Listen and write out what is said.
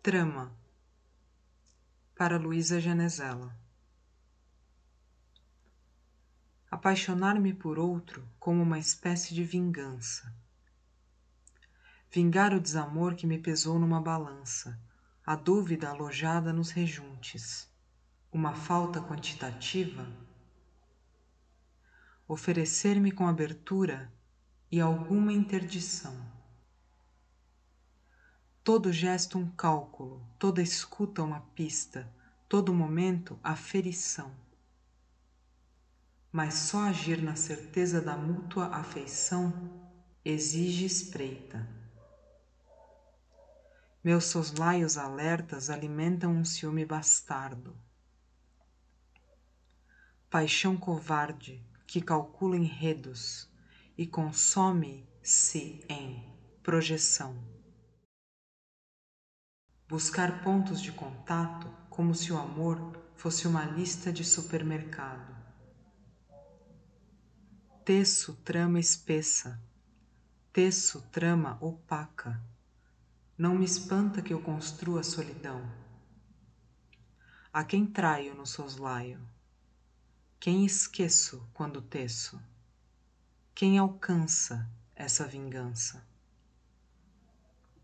Trama. Para Luísa Genezela. Apaixonar-me por outro como uma espécie de vingança. Vingar o desamor que me pesou numa balança, a dúvida alojada nos rejuntes, uma falta quantitativa. Oferecer-me com abertura e alguma interdição todo gesto um cálculo, toda escuta uma pista, todo momento aferição. Mas só agir na certeza da mútua afeição exige espreita. Meus soslaios alertas alimentam um ciúme bastardo. Paixão covarde que calcula enredos e consome-se em projeção buscar pontos de contato como se o amor fosse uma lista de supermercado. Teço trama espessa, teço trama opaca. Não me espanta que eu construa solidão. A quem traio no soslaio? Quem esqueço quando teço? Quem alcança essa vingança?